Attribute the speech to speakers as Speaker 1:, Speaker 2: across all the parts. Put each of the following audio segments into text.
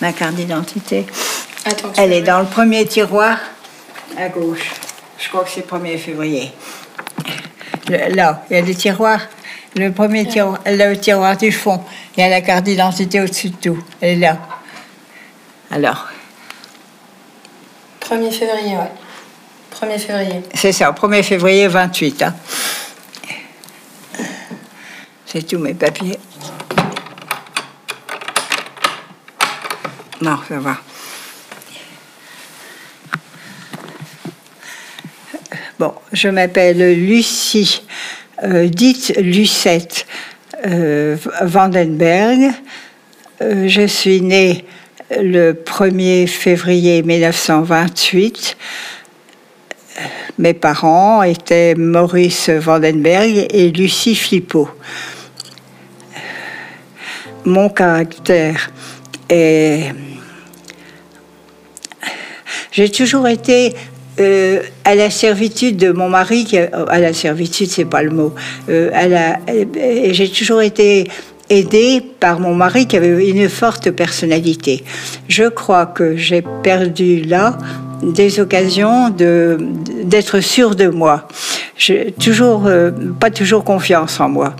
Speaker 1: ma carte d'identité. Elle est dans le premier tiroir à gauche. Je crois que c'est le 1er février. Le- là, il y a des tiroirs. Le premier tiroir, le tiroir du fond, il y a la carte d'identité au-dessus de tout. Elle est là. Alors,
Speaker 2: 1er février, ouais. 1er février.
Speaker 1: c'est ça, 1er février 28. hein. C'est tous mes papiers. Non, ça va. Bon, je m'appelle Lucie, euh, dite Lucette euh, Vandenberg. Euh, je suis née le 1er février 1928. Mes parents étaient Maurice Vandenberg et Lucie Flippo. Mon caractère est... J'ai toujours été euh, à la servitude de mon mari, qui, à la servitude, c'est pas le mot. Euh, et j'ai toujours été aidée par mon mari qui avait une forte personnalité. Je crois que j'ai perdu là des occasions de d'être sûre de moi. J'ai toujours euh, pas toujours confiance en moi.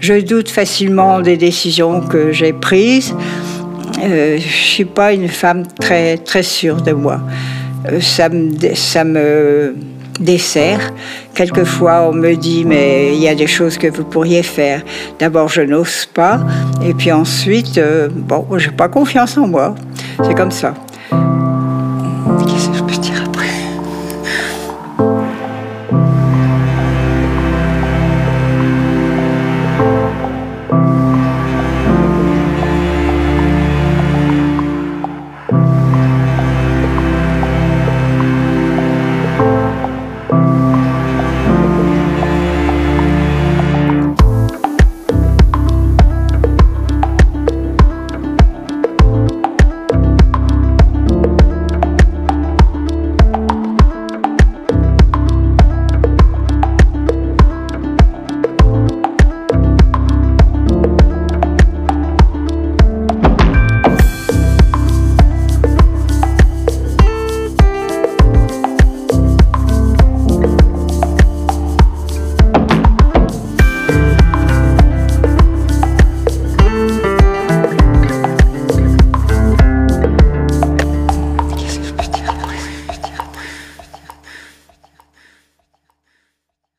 Speaker 1: Je doute facilement des décisions que j'ai prises. Euh, je suis pas une femme très très sûre de moi. Euh, ça me ça me dessert. Quelquefois, on me dit mais il y a des choses que vous pourriez faire. D'abord, je n'ose pas, et puis ensuite, euh, bon, j'ai pas confiance en moi. C'est comme ça.